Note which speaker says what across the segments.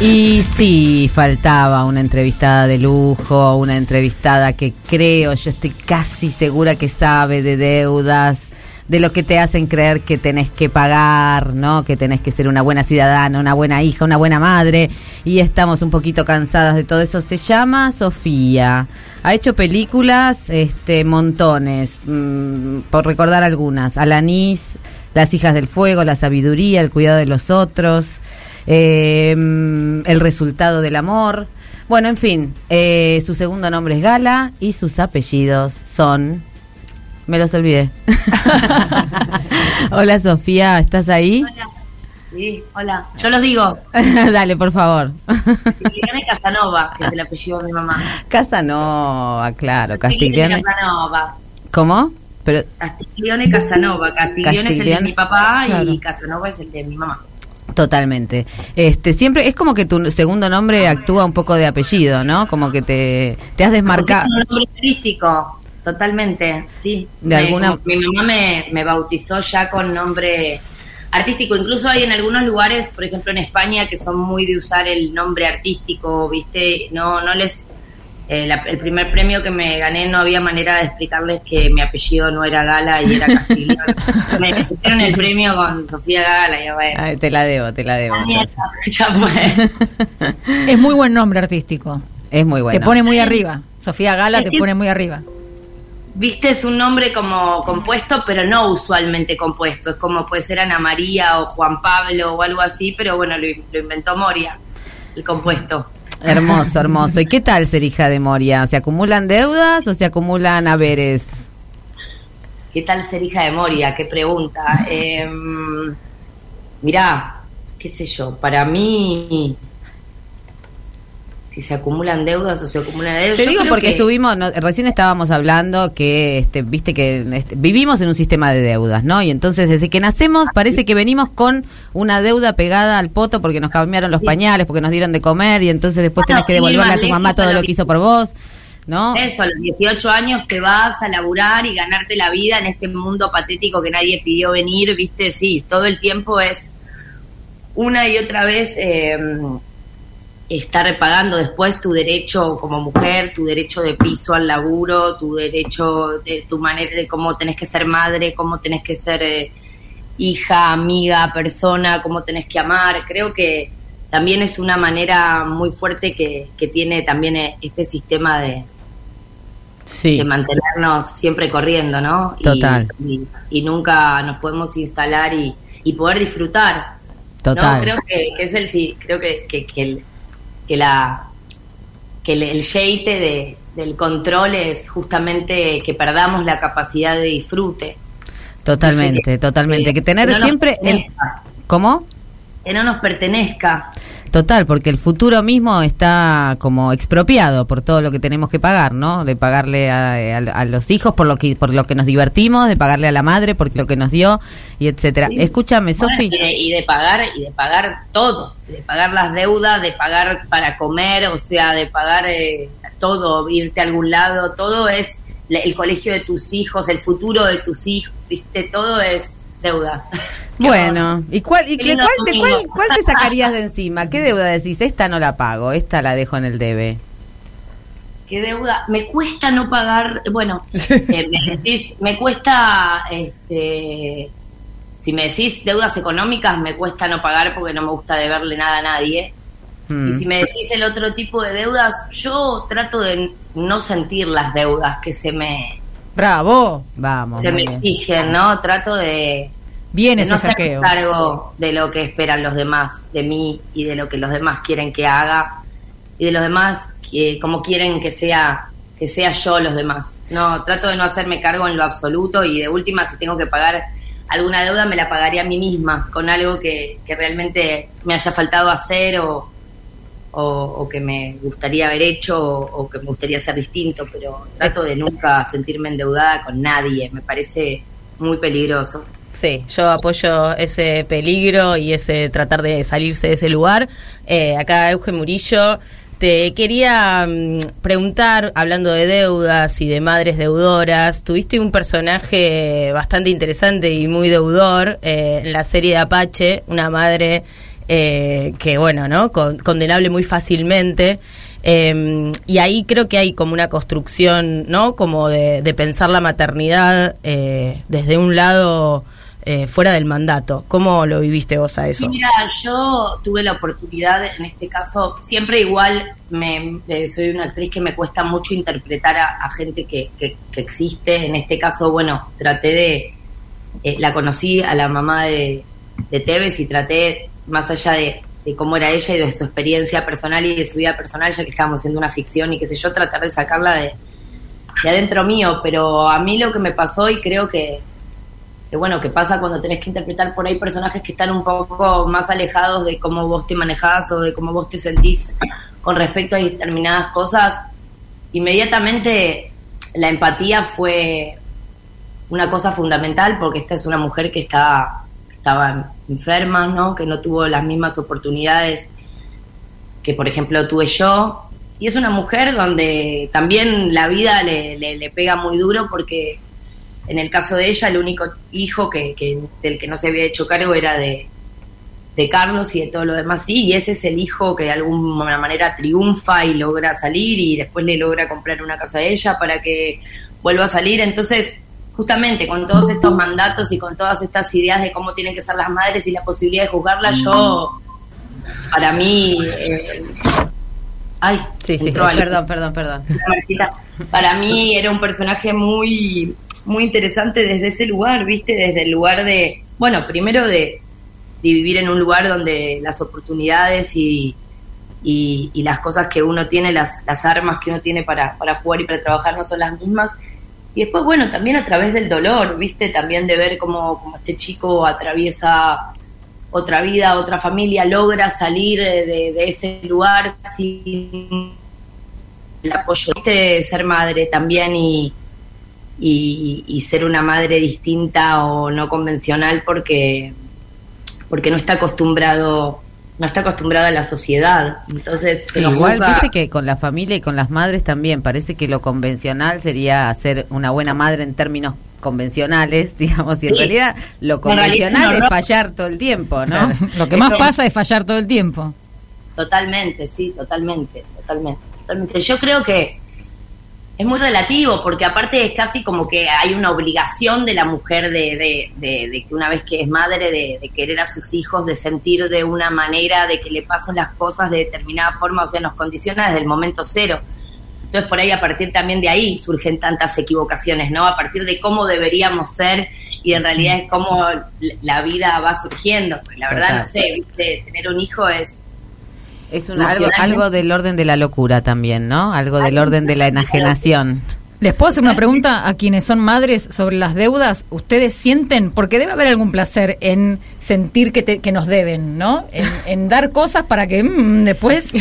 Speaker 1: Y sí, faltaba una entrevistada de lujo, una entrevistada que creo, yo estoy casi segura que sabe de deudas, de lo que te hacen creer que tenés que pagar, ¿no? Que tenés que ser una buena ciudadana, una buena hija, una buena madre. Y estamos un poquito cansadas de todo eso. Se llama Sofía. Ha hecho películas, este, montones, mm, por recordar algunas. Alanis, Las hijas del fuego, La sabiduría, El cuidado de los otros eh, el resultado del amor. Bueno, en fin, eh, su segundo nombre es Gala y sus apellidos son... Me los olvidé. hola Sofía, ¿estás ahí?
Speaker 2: Hola. Sí, hola. Yo los digo.
Speaker 1: Dale, por favor.
Speaker 2: Castiglione Casanova, que es el apellido de mi mamá.
Speaker 1: Casanova, claro.
Speaker 2: Castiglione Casanova.
Speaker 1: ¿Cómo?
Speaker 2: Pero Castiglione Casanova. Castiglione, es el de mi papá y Casanova es el de mi mamá.
Speaker 1: Totalmente. Este, siempre es como que tu segundo nombre actúa un poco de apellido, ¿no? Como que te, te has desmarcado.
Speaker 2: Es un nombre artístico, totalmente, sí.
Speaker 1: De alguna...
Speaker 2: Mi mamá me, me bautizó ya con nombre artístico. Incluso hay en algunos lugares, por ejemplo en España, que son muy de usar el nombre artístico, ¿viste? No, no les eh, el primer premio que me gané no había manera de explicarles que mi apellido no era Gala y era Castiglione. me pusieron el premio con Sofía Gala y
Speaker 1: Ay, te la debo, te la debo.
Speaker 3: es muy buen nombre artístico.
Speaker 1: Es muy bueno.
Speaker 3: Te pone muy arriba. Sofía Gala te pone muy arriba.
Speaker 2: Viste, es un nombre como compuesto, pero no usualmente compuesto. Es como puede ser Ana María o Juan Pablo o algo así, pero bueno, lo, lo inventó Moria, el compuesto.
Speaker 1: Hermoso, hermoso. ¿Y qué tal ser hija de Moria? ¿Se acumulan deudas o se acumulan haberes?
Speaker 2: ¿Qué tal ser hija de Moria? Qué pregunta. Eh, mirá, qué sé yo, para mí si se acumulan deudas o se acumulan deudas.
Speaker 1: Te digo porque estuvimos, recién estábamos hablando que, este, viste que este, vivimos en un sistema de deudas, ¿no? Y entonces desde que nacemos parece que venimos con una deuda pegada al poto porque nos cambiaron los pañales, porque nos dieron de comer y entonces después tenés que devolverle a tu mamá todo lo que hizo por vos. ¿No?
Speaker 2: Eso, a los 18 años te vas a laburar y ganarte la vida en este mundo patético que nadie pidió venir, viste, sí, todo el tiempo es una y otra vez eh, estar pagando después tu derecho como mujer, tu derecho de piso al laburo, tu derecho de tu manera de cómo tenés que ser madre, cómo tenés que ser eh, hija, amiga, persona, cómo tenés que amar. Creo que también es una manera muy fuerte que, tiene también eh, este sistema de, de mantenernos siempre corriendo, ¿no?
Speaker 1: Total.
Speaker 2: Y, nunca nos podemos instalar y, poder disfrutar.
Speaker 1: Total.
Speaker 2: Creo que, es el sí, creo que, que, que el, que la que el, el de, del control es justamente que perdamos la capacidad de disfrute.
Speaker 1: Totalmente, totalmente. Que tener siempre el... ¿Cómo?
Speaker 2: Que no nos pertenezca.
Speaker 1: Total, porque el futuro mismo está como expropiado por todo lo que tenemos que pagar, ¿no? De pagarle a, los hijos por lo que por lo que nos divertimos, de pagarle a la madre por lo que nos dio y etcétera. Escúchame, Sofi.
Speaker 2: Y, de pagar y de pagar todo, de pagar las deudas, de pagar para comer, o sea, de pagar eh, todo, irte a algún lado, todo es el colegio de tus hijos, el futuro de tus hijos, viste, todo es deudas.
Speaker 1: Bueno, ¿y cuál, y qué, cuál, te, sacarías de encima? ¿Qué deuda decís? Esta no la pago, esta la dejo en el debe.
Speaker 2: ¿Qué deuda? Me cuesta no pagar, bueno, eh, me, decís, me cuesta, este, si me decís deudas económicas, me cuesta no pagar porque no me gusta deberle nada a nadie. Mm. Y si me decís el otro tipo de deudas, yo trato de no sentir las deudas que se me...
Speaker 1: Bravo, vamos.
Speaker 2: Se me exigen, ¿no? Trato de
Speaker 3: Bien ese
Speaker 2: no
Speaker 3: saqueo.
Speaker 2: cargo de lo que esperan los demás de mí y de lo que los demás quieren que haga y de los demás que, como quieren que sea que sea yo los demás. No, trato de no hacerme cargo en lo absoluto y de última si tengo que pagar alguna deuda me la pagaría a mí misma con algo que, que realmente me haya faltado hacer o, o, que me gustaría haber hecho o, que me gustaría hacer distinto, pero trato de nunca sentirme endeudada con nadie, me parece muy peligroso.
Speaker 4: Sí, yo apoyo ese peligro y ese tratar de salirse de ese lugar. Eh, acá Eugen Murillo, te quería mm, preguntar, hablando de deudas y de madres deudoras, tuviste un personaje bastante interesante y muy deudor eh, en la serie de Apache, una madre eh, que bueno, ¿no? Con- condenable muy fácilmente. Eh, y ahí creo que hay como una construcción, ¿no? Como de, pensar la maternidad eh, desde un lado eh, fuera del mandato. ¿Cómo lo viviste vos a eso?
Speaker 2: Mira, yo tuve la oportunidad, en este caso, siempre igual me, eh, soy una actriz que me cuesta mucho interpretar a, gente que, que- que existe. En este caso, bueno, traté de, eh, la conocí a la mamá de, de Tevez y traté, más allá de, cómo era ella y de su experiencia personal y de su vida personal, ya que estábamos haciendo una ficción y qué sé yo, tratar de sacarla de, de adentro mío. Pero a mí lo que me pasó y creo que que bueno, que pasa cuando tenés que interpretar por ahí personajes que están un poco más alejados de cómo vos te manejás o de cómo vos te sentís con respecto a determinadas cosas, inmediatamente la empatía fue una cosa fundamental porque esta es una mujer que está, estaba enferma, ¿no? que no tuvo las mismas oportunidades que por ejemplo tuve yo. Y es una mujer donde también la vida le, le- le pega muy duro porque en el caso de ella el único hijo que, que- del que no se había hecho cargo era de, de Carlos y de todo lo demás sí, y ese es el hijo que de alguna manera triunfa y logra salir y después le logra comprar una casa a ella para que vuelva a salir. Entonces, justamente con todos estos mandatos y con todas estas ideas de cómo tienen que ser las madres y la posibilidad de juzgarlas, yo, para mí... eh, ay,
Speaker 1: Sí, sí,
Speaker 2: entró
Speaker 1: perdón, perdón, perdón.
Speaker 2: Para mí era un personaje muy muy interesante desde ese lugar, ¿viste? Desde el lugar de, bueno, primero de, de vivir en un lugar donde las oportunidades y, y, y las cosas que uno tiene, las, las armas que uno tiene para, para jugar y para trabajar no son las mismas. Y después, bueno, también a través del dolor, ¿viste? También de ver cómo, este chico atraviesa otra vida, otra familia, logra salir de, ese lugar sin el apoyo de ser madre también y, y, y ser una madre distinta o no convencional porque porque no está acostumbrado no está acostumbrada a la sociedad entonces se
Speaker 1: Sí, igual, viste que con la familia y con las madres también parece que lo convencional sería ser una buena madre en términos convencionales, digamos, y en
Speaker 2: Sí.
Speaker 1: realidad lo
Speaker 2: realidad
Speaker 1: convencional es fallar todo el tiempo, ¿no?
Speaker 3: Claro, Lo que más pasa es fallar todo el tiempo.
Speaker 2: Totalmente, sí, totalmente, totalmente, totalmente. Yo creo que es muy relativo, porque aparte es casi como que hay una obligación de la mujer de, de, de- que una vez que es madre, de, de querer a sus hijos, de sentir de una manera, de que le pasen las cosas de determinada forma, o sea, nos condiciona desde el momento cero. Entonces, por ahí, a partir también de ahí, surgen tantas equivocaciones, ¿no? A partir de cómo deberíamos ser y en realidad es cómo la vida va surgiendo. Porque la verdad, no sé, ¿viste? tener un hijo es
Speaker 1: Es un, algo, del orden de la locura también, ¿no? Algo del orden de la enajenación.
Speaker 3: ¿Les puedo hacer una pregunta a quienes son madres sobre las deudas? ¿Ustedes sienten, porque debe haber algún placer en sentir que, te- que nos deben, ¿no? En, en dar cosas para que mm, después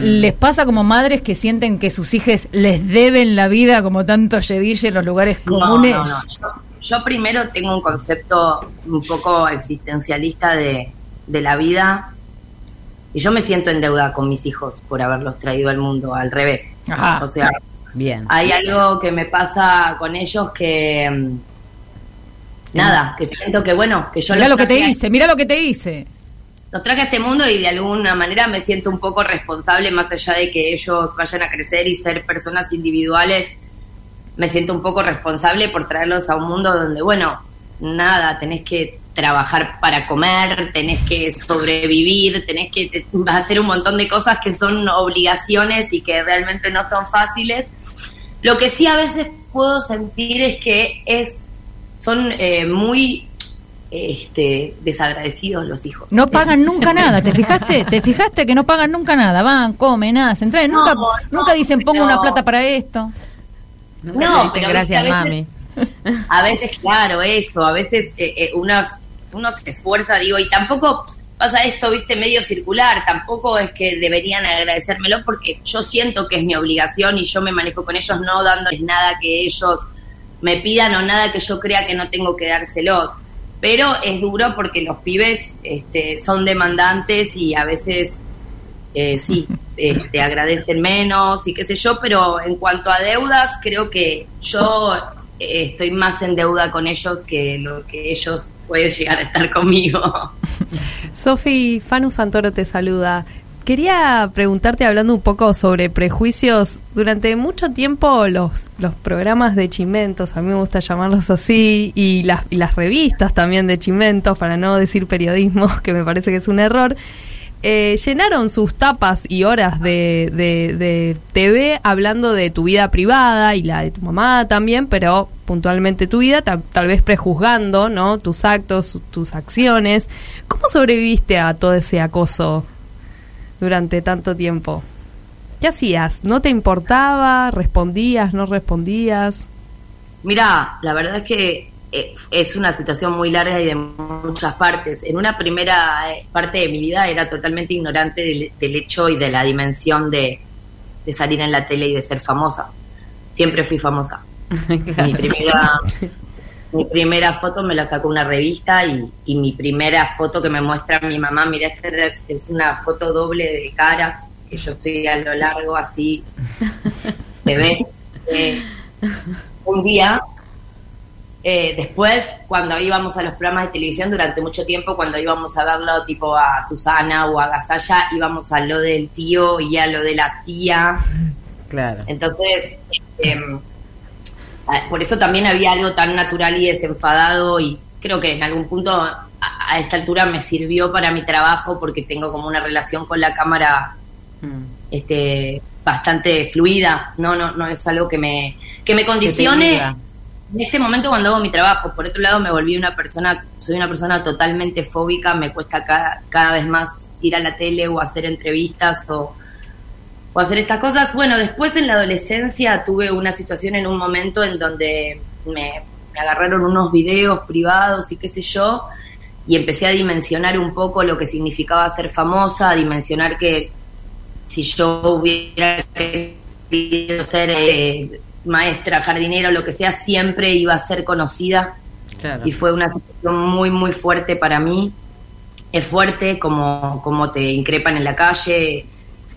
Speaker 3: les pasa como madres que sienten que sus hijos les deben la vida como tanto Yedille en los lugares comunes.
Speaker 2: No, no, no. Yo, yo primero tengo un concepto un poco existencialista de, de la vida y yo me siento en deuda con mis hijos por haberlos traído al mundo, al revés.
Speaker 3: Ajá.
Speaker 2: O sea,
Speaker 1: Bien.
Speaker 2: hay algo que me pasa con ellos que... mm, Nada, que siento que bueno, que yo los
Speaker 3: lo que te
Speaker 2: a-
Speaker 3: hice, mirá lo que te hice.
Speaker 2: los traje a este mundo y de alguna manera me siento un poco responsable, más allá de que ellos vayan a crecer y ser personas individuales, me siento un poco responsable por traerlos a un mundo donde, bueno, nada, tenés que trabajar para comer, tenés que sobrevivir, tenés que te- hacer un montón de cosas que son obligaciones y que realmente no son fáciles. Lo que sí a veces puedo sentir es que es son eh, muy este, desagradecidos los hijos.
Speaker 3: No pagan nunca nada, ¿te fijaste? ¿Te fijaste que no pagan nunca nada? Van, comen, hacen, traen, nunca,
Speaker 2: No, no,
Speaker 3: nunca dicen pongo una plata para esto.
Speaker 1: Nunca
Speaker 2: No,
Speaker 1: dicen
Speaker 2: pero
Speaker 1: gracias, mami.
Speaker 2: A veces, claro, eso, a veces eh, eh, uno, uno se esfuerza, digo, y tampoco pasa esto, viste, medio circular, tampoco es que deberían agradecérmelo porque yo siento que es mi obligación y yo me manejo con ellos no dándoles nada que ellos me pidan o nada que yo crea que no tengo que dárselos. Pero es duro porque los pibes este, son demandantes y a veces eh, sí, eh, te agradecen menos y qué sé yo, pero en cuanto a deudas, creo que yo eh, estoy más en deuda con ellos que lo que ellos pueden llegar a estar conmigo.
Speaker 5: Sofi, Fanu Santoro te saluda. Quería preguntarte, hablando un poco sobre prejuicios, durante mucho tiempo los, los programas de chimentos, a mí me gusta llamarlos así, y las, y las revistas también de chimentos, para no decir periodismo, que me parece que es un error, eh, llenaron sus tapas y horas de, de, de, TV hablando de tu vida privada y la de tu mamá también, pero puntualmente tu vida, tal, vez prejuzgando ¿no? tus actos, tus acciones. ¿Cómo sobreviviste a todo ese acoso durante tanto tiempo? ¿Qué hacías? ¿No te importaba? ¿Respondías? ¿No respondías?
Speaker 2: Mira, la verdad es que es una situación muy larga y de muchas partes. En una primera eh, parte de mi vida era totalmente ignorante del, del hecho y de la dimensión de, de, salir en la tele y de ser famosa. Siempre fui famosa. claro. Mi primera mi primera foto me la sacó una revista y, y, mi primera foto que me muestra mi mamá, mira, esta es, es una foto doble de caras, que yo estoy a lo largo así, bebé. Eh, un día eh, después, cuando íbamos a los programas de televisión durante mucho tiempo, cuando íbamos a verlo tipo a Susana o a Gasalla, íbamos a lo del tío y a lo de la tía.
Speaker 1: Claro.
Speaker 2: Entonces, eh, por eso también había algo tan natural y desenfadado y creo que en algún punto a, a esta altura me sirvió para mi trabajo porque tengo como una relación con la cámara mm. este bastante fluida, no no no es algo que me que me condicione en este momento cuando hago mi trabajo. Por otro lado, me volví una persona, soy una persona totalmente fóbica, me cuesta cada, cada vez más ir a la tele o hacer entrevistas o, hacer estas cosas. Bueno, después en la adolescencia tuve una situación en un momento en donde me, me agarraron unos videos privados y qué sé yo, y empecé a dimensionar un poco lo que significaba ser famosa, a dimensionar que si yo hubiera querido ser... Eh, maestra, jardinero, lo que sea, siempre iba a ser conocida. Claro. Y fue una situación muy, muy fuerte para mí. Es fuerte como, como te increpan en la calle,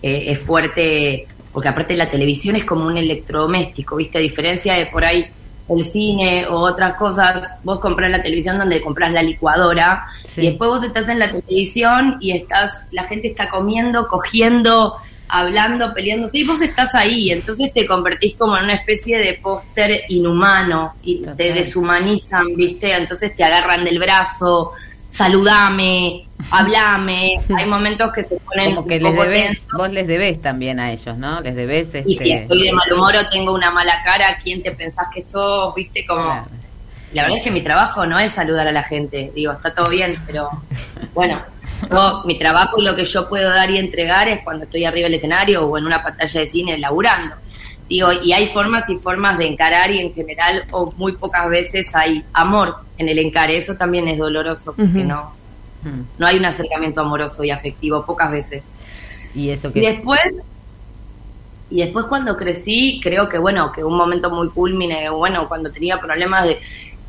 Speaker 2: eh, es fuerte porque aparte la televisión es como un electrodoméstico, ¿viste? A diferencia de por ahí el cine o otras cosas, vos compras la televisión donde compras la licuadora sí. y después vos estás en la televisión y estás, la gente está comiendo, cogiendo, hablando, peleándose, y vos estás ahí, entonces te convertís como en una especie de póster inhumano y Total. te deshumanizan, ¿viste? Entonces te agarran del brazo, saludame, hablame, hay momentos que se ponen
Speaker 1: como que les debes, vos les debes también a ellos, ¿no? Les debes este...
Speaker 2: Y si estoy de mal humor o tengo una mala cara, ¿quién te pensás que sos? ¿Viste? Como... Claro. La verdad es que mi trabajo no es saludar a la gente, digo, está todo bien, pero bueno, yo, mi trabajo y lo que yo puedo dar y entregar es cuando estoy arriba del escenario o en una pantalla de cine laburando. Digo, y hay formas y formas de encarar y en general o muy pocas veces hay amor en el encare. Eso también es doloroso porque uh -huh. no, no hay un acercamiento amoroso y afectivo, pocas veces.
Speaker 1: Y eso que
Speaker 2: y después y después cuando crecí, creo que bueno, que un momento muy culmine, bueno, cuando tenía problemas de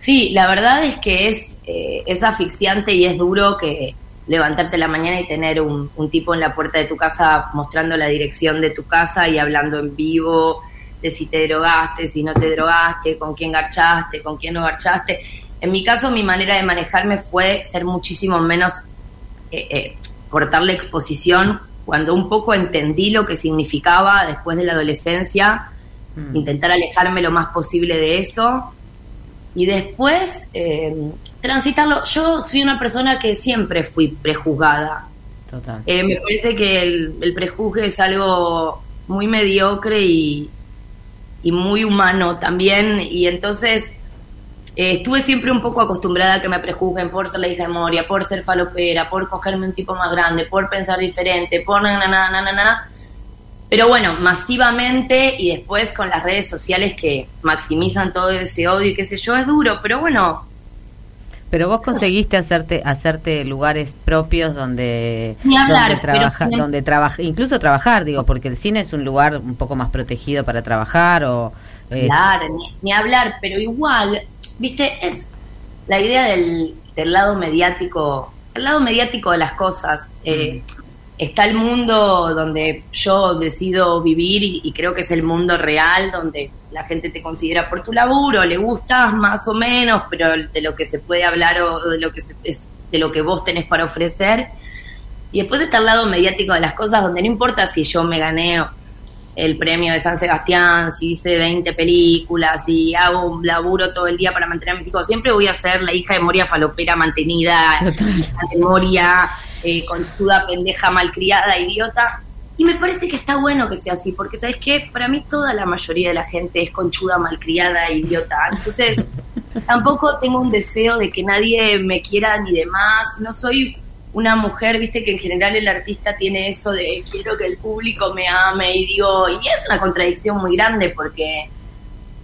Speaker 2: Sí, la verdad es que es, eh, es asfixiante y es duro que levantarte la mañana y tener un, un, tipo en la puerta de tu casa mostrando la dirección de tu casa y hablando en vivo de si te drogaste, si no te drogaste, con quién garchaste, con quién no garchaste. En mi caso, mi manera de manejarme fue ser muchísimo menos, eh, eh, cortarle exposición cuando un poco entendí lo que significaba después de la adolescencia, mm. intentar alejarme lo más posible de eso y después eh, transitarlo. Yo soy una persona que siempre fui prejuzgada.
Speaker 1: Total.
Speaker 2: Eh, me parece que el, el, prejuzgue es algo muy mediocre y, y muy humano también. Y entonces eh, estuve siempre un poco acostumbrada a que me prejuzguen por ser la hija de Moria, por ser falopera, por cogerme un tipo más grande, por pensar diferente, por na, na, na, na, na, na. Pero bueno, masivamente y después con las redes sociales que maximizan todo ese odio y qué sé yo, es duro, pero bueno.
Speaker 1: Pero vos conseguiste hacerte hacerte lugares propios donde
Speaker 2: hablar,
Speaker 1: donde trabajar, donde trabaja, incluso trabajar, digo, porque el cine es un lugar un poco más protegido para trabajar o
Speaker 2: eh, claro, ni, ni, hablar, pero igual, viste, es la idea del, del lado mediático, el lado mediático de las cosas. Eh, mm está el mundo donde yo decido vivir y, y, creo que es el mundo real, donde la gente te considera por tu laburo, le gustas más o menos, pero de lo que se puede hablar o de lo que se, es de lo que vos tenés para ofrecer. Y después está el lado mediático de las cosas, donde no importa si yo me gané el premio de San Sebastián, si hice 20 películas, si hago un laburo todo el día para mantener a mis hijos, siempre voy a ser la hija de Moria falopera mantenida, de Moria eh, conchuda, pendeja, malcriada, idiota. Y me parece que está bueno que sea así, porque ¿sabes qué? Para mí toda la mayoría de la gente es conchuda, malcriada, idiota. Entonces, tampoco tengo un deseo de que nadie me quiera ni demás. No soy una mujer, viste que en general el artista tiene eso de quiero que el público me ame y digo, y es una contradicción muy grande porque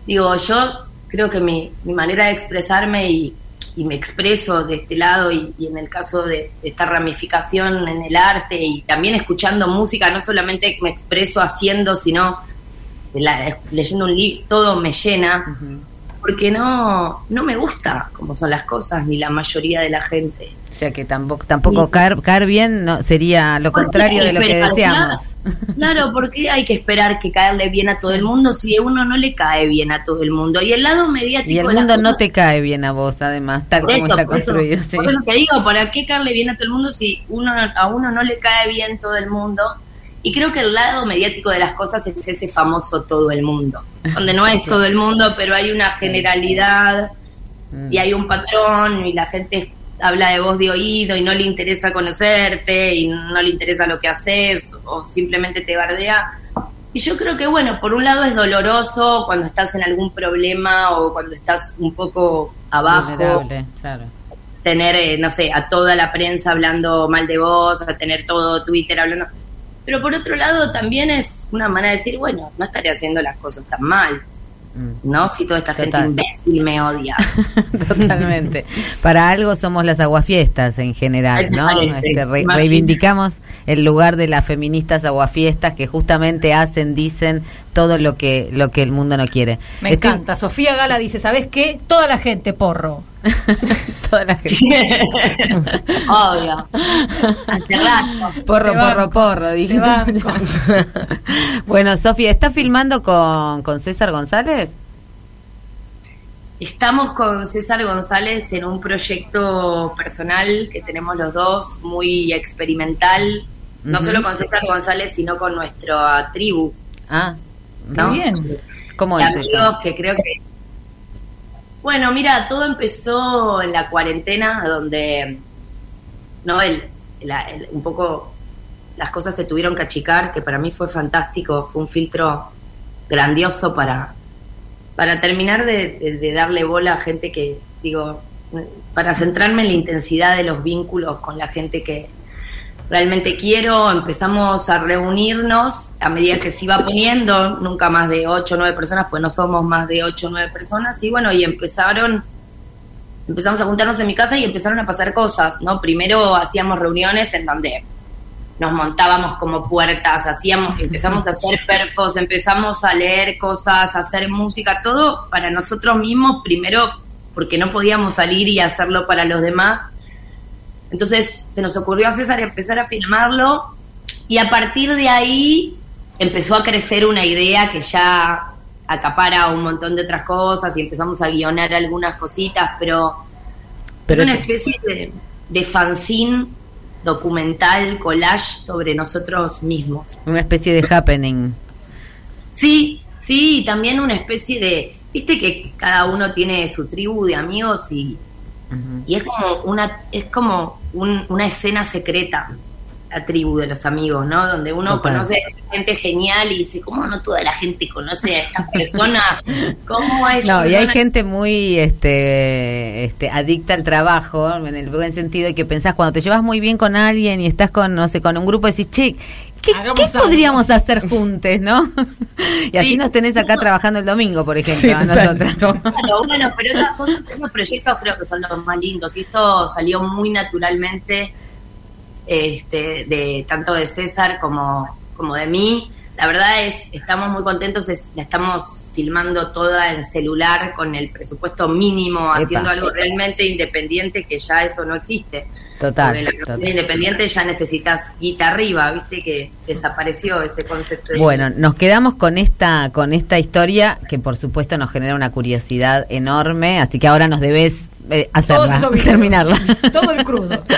Speaker 2: digo, yo creo que mi, mi manera de expresarme y, y me expreso de este lado y, en el caso de, esta ramificación en el arte y también escuchando música, no solamente me expreso haciendo, sino leyendo un libro, todo me llena, porque no, no me gusta cómo son las cosas ni la mayoría de la gente.
Speaker 1: O sea que tampoco, tampoco caer, caer bien no, sería lo contrario de lo que deseamos.
Speaker 2: Claro, porque hay que esperar que caerle bien a todo el mundo si a uno no le cae bien a todo el mundo. Y el lado mediático.
Speaker 1: Y el mundo no te cae bien a vos, además, tal como está construido.
Speaker 2: Por eso te digo, ¿para qué caerle bien a todo el mundo si uno a uno no le cae bien todo el mundo? Y creo que el lado mediático de las cosas es ese famoso todo el mundo, donde no es todo el mundo, pero hay una generalidad y hay un patrón y la gente habla de voz de oído y no le interesa conocerte y no le interesa lo que haces o simplemente te bardea. Y yo creo que, bueno, por un lado es doloroso cuando estás en algún problema o cuando estás un poco abajo. Tener, eh, no sé, a toda la prensa hablando mal de vos, a tener todo Twitter hablando. Pero por otro lado también es una manera de decir, bueno, no estaré haciendo las cosas tan mal. Mm. ¿no? Si toda esta gente imbécil me odia.
Speaker 1: Totalmente. Para algo somos las aguafiestas en general, ¿no? Este, reivindicamos el lugar de las feministas aguafiestas que justamente hacen, dicen todo lo que lo que el mundo no quiere.
Speaker 3: Me encanta. Sofía Gala dice, ¿sabes qué? Toda la gente porro.
Speaker 1: Toda la gente.
Speaker 2: Obvio. Hace rato.
Speaker 1: Porro, porro, porro, dije. bueno, Sofía, ¿estás filmando con, con César González?
Speaker 2: Estamos con César González en un proyecto personal que tenemos los dos, muy experimental, no solo con César González, sino con nuestra tribu.
Speaker 1: Ah, ¿no? bien. ¿Cómo es
Speaker 2: eso? que creo que... Bueno, mira, todo empezó en la cuarentena, donde no el, un poco las cosas se tuvieron que achicar, que para mí fue fantástico, fue un filtro grandioso para, para terminar de, darle bola a gente que, digo, para centrarme en la intensidad de los vínculos con la gente que realmente quiero, empezamos a reunirnos a medida que se iba poniendo, nunca más de ocho o nueve personas, pues no somos más de ocho o nueve personas, y bueno, y empezaron, empezamos a juntarnos en mi casa y empezaron a pasar cosas, ¿no? Primero hacíamos reuniones en donde nos montábamos como puertas, hacíamos, empezamos a hacer perfos, empezamos a leer cosas, a hacer música, todo para nosotros mismos, primero porque no podíamos salir y hacerlo para los demás. Entonces se nos ocurrió a César empezar a filmarlo y a partir de ahí empezó a crecer una idea que ya acapara un montón de otras cosas y empezamos a guionar algunas cositas, pero, es una especie de, de fanzine documental, collage sobre nosotros mismos.
Speaker 1: Una especie de happening.
Speaker 2: Sí, sí, también una especie de, viste que cada uno tiene su tribu de amigos y, y es como una, es como una escena secreta la tribu de los amigos, ¿no? Donde uno conoce gente genial y dice, ¿cómo no toda la gente conoce a esta persona? ¿Cómo es?
Speaker 1: No, y hay gente muy este, este, adicta al trabajo, en el buen sentido, y que pensás cuando te llevas muy bien con alguien y estás con, no sé, con un grupo, decís, che, ¿Qué, podríamos hacer juntos, no? y así nos tenés acá trabajando el domingo, por ejemplo, a nosotras.
Speaker 2: Claro, bueno, pero esas cosas, esos proyectos creo que son los más lindos. Y esto salió muy naturalmente este, de tanto de César como, como de mí. La verdad es, estamos muy contentos, la estamos filmando toda en celular con el presupuesto mínimo, haciendo algo realmente independiente que ya eso no existe.
Speaker 1: Total.
Speaker 2: Porque la independiente ya necesitas guita arriba, viste que desapareció ese concepto.
Speaker 1: bueno, nos quedamos con esta con esta historia que por supuesto nos genera una curiosidad enorme, así que ahora nos debes eh, hacerla, terminarla.
Speaker 3: Todo el crudo.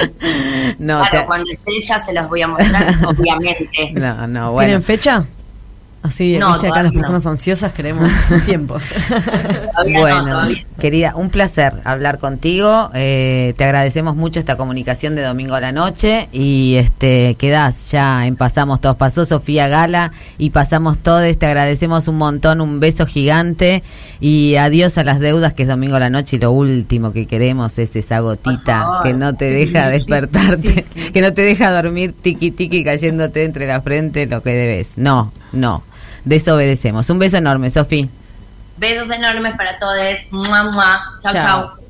Speaker 1: No,
Speaker 2: claro,
Speaker 1: te-
Speaker 2: cuando esté ya se los voy a mostrar, obviamente.
Speaker 1: no, no, bueno.
Speaker 6: ¿Tienen fecha? Así,
Speaker 2: No,
Speaker 6: viste, acá las
Speaker 2: no.
Speaker 6: personas ansiosas queremos tiempos.
Speaker 2: Todavía no,
Speaker 1: Bueno. Querida, un placer hablar contigo. Eh, te agradecemos mucho esta comunicación de domingo a la noche y este quedás ya en pasamos todos. Pasó Sofía Gala y pasamos todos. Te agradecemos un montón, un beso gigante y adiós a las deudas que es domingo a la noche y lo último que queremos es esa gotita que no te deja despertarte, que no te deja dormir tiqui tiqui cayéndote entre la frente lo que debes. No, no. Desobedecemos. Un beso enorme, Sofi.
Speaker 2: Besos enormes para todos. Mua, mua. Chau,
Speaker 1: Chao.
Speaker 2: chau.